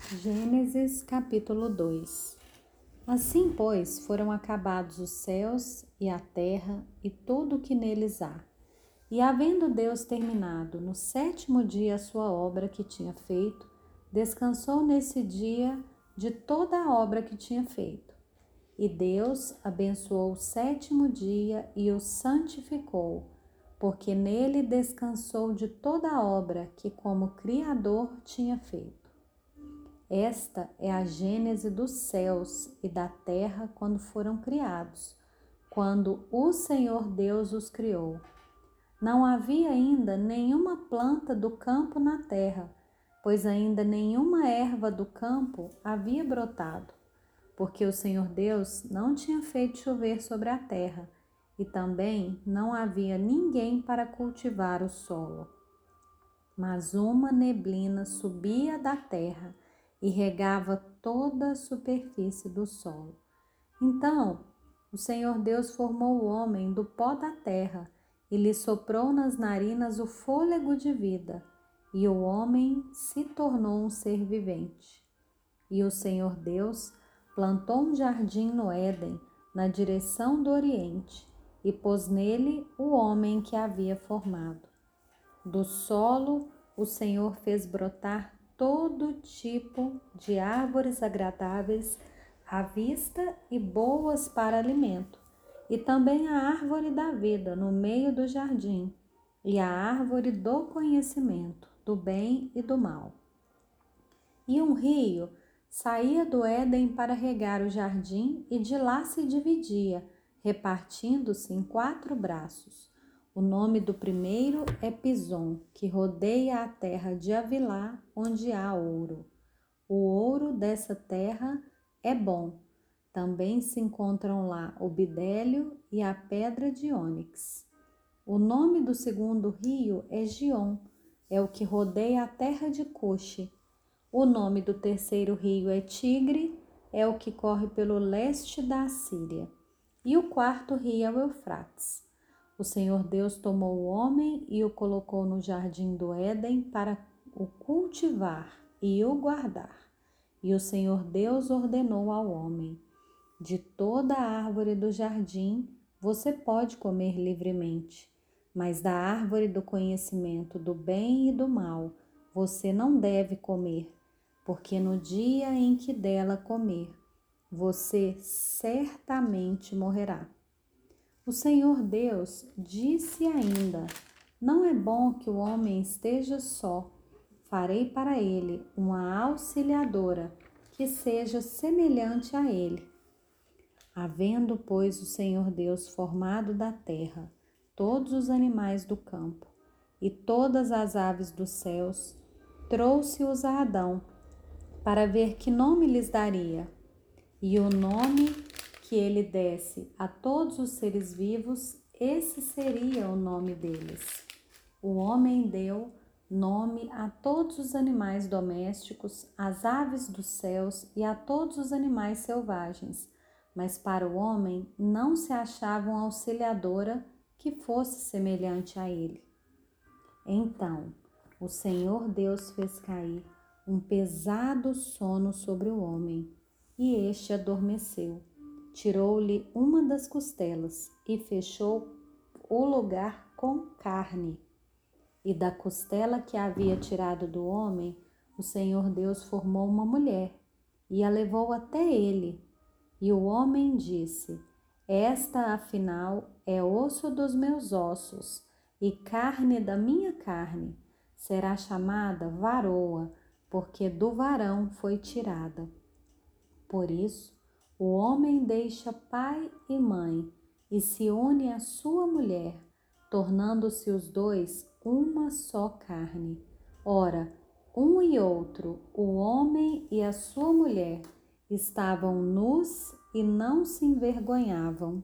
Gênesis capítulo 2 Assim, pois, foram acabados os céus e a terra e tudo o que neles há. E havendo Deus terminado no sétimo dia a sua obra que tinha feito, descansou nesse dia de toda a obra que tinha feito. E Deus abençoou o sétimo dia e o santificou, porque nele descansou de toda a obra que, como Criador, tinha feito. Esta é a gênese dos céus e da terra quando foram criados, quando o Senhor Deus os criou. Não havia ainda nenhuma planta do campo na terra, pois ainda nenhuma erva do campo havia brotado, porque o Senhor Deus não tinha feito chover sobre a terra, e também não havia ninguém para cultivar o solo. Mas uma neblina subia da terra e regava toda a superfície do solo. Então o Senhor Deus formou o homem do pó da terra e lhe soprou nas narinas o fôlego de vida, e o homem se tornou um ser vivente. E o Senhor Deus plantou um jardim no Éden, na direção do Oriente, e pôs nele o homem que havia formado. Do solo o Senhor fez brotar todo tipo de árvores agradáveis à vista e boas para alimento, e também a árvore da vida no meio do jardim, e a árvore do conhecimento do bem e do mal. E um rio saía do Éden para regar o jardim e de lá se dividia, repartindo-se em quatro braços. O nome do primeiro é Pison, que rodeia a terra de Avilá, onde há ouro. O ouro dessa terra é bom. Também se encontram lá o bidélio e a pedra de ônix. O nome do segundo rio é Gion, é o que rodeia a terra de Cuxi. O nome do terceiro rio é Tigre, é o que corre pelo leste da Assíria. E o quarto rio é o Eufrates. O Senhor Deus tomou o homem e o colocou no jardim do Éden para o cultivar e o guardar. E o Senhor Deus ordenou ao homem: De toda árvore do jardim você pode comer livremente, mas da árvore do conhecimento do bem e do mal você não deve comer, porque no dia em que dela comer, você certamente morrerá. O Senhor Deus disse ainda: Não é bom que o homem esteja só. Farei para ele uma auxiliadora que seja semelhante a ele. Havendo, pois, o Senhor Deus formado da terra todos os animais do campo e todas as aves dos céus, trouxe-os a Adão para ver que nome lhes daria. E o nome que ele desse a todos os seres vivos, esse seria o nome deles. O homem deu nome a todos os animais domésticos, às aves dos céus e a todos os animais selvagens, mas para o homem não se achava uma auxiliadora que fosse semelhante a ele. Então o Senhor Deus fez cair um pesado sono sobre o homem, e este adormeceu tirou-lhe uma das costelas e fechou o lugar com carne. E da costela que havia tirado do homem, o Senhor Deus formou uma mulher e a levou até ele. E o homem disse: Esta, afinal, é osso dos meus ossos e carne da minha carne. Será chamada varoa, porque do varão foi tirada. Por isso, o homem deixa pai e mãe e se une à sua mulher, tornando-se os dois uma só carne. Ora, um e outro, o homem e a sua mulher, estavam nus e não se envergonhavam.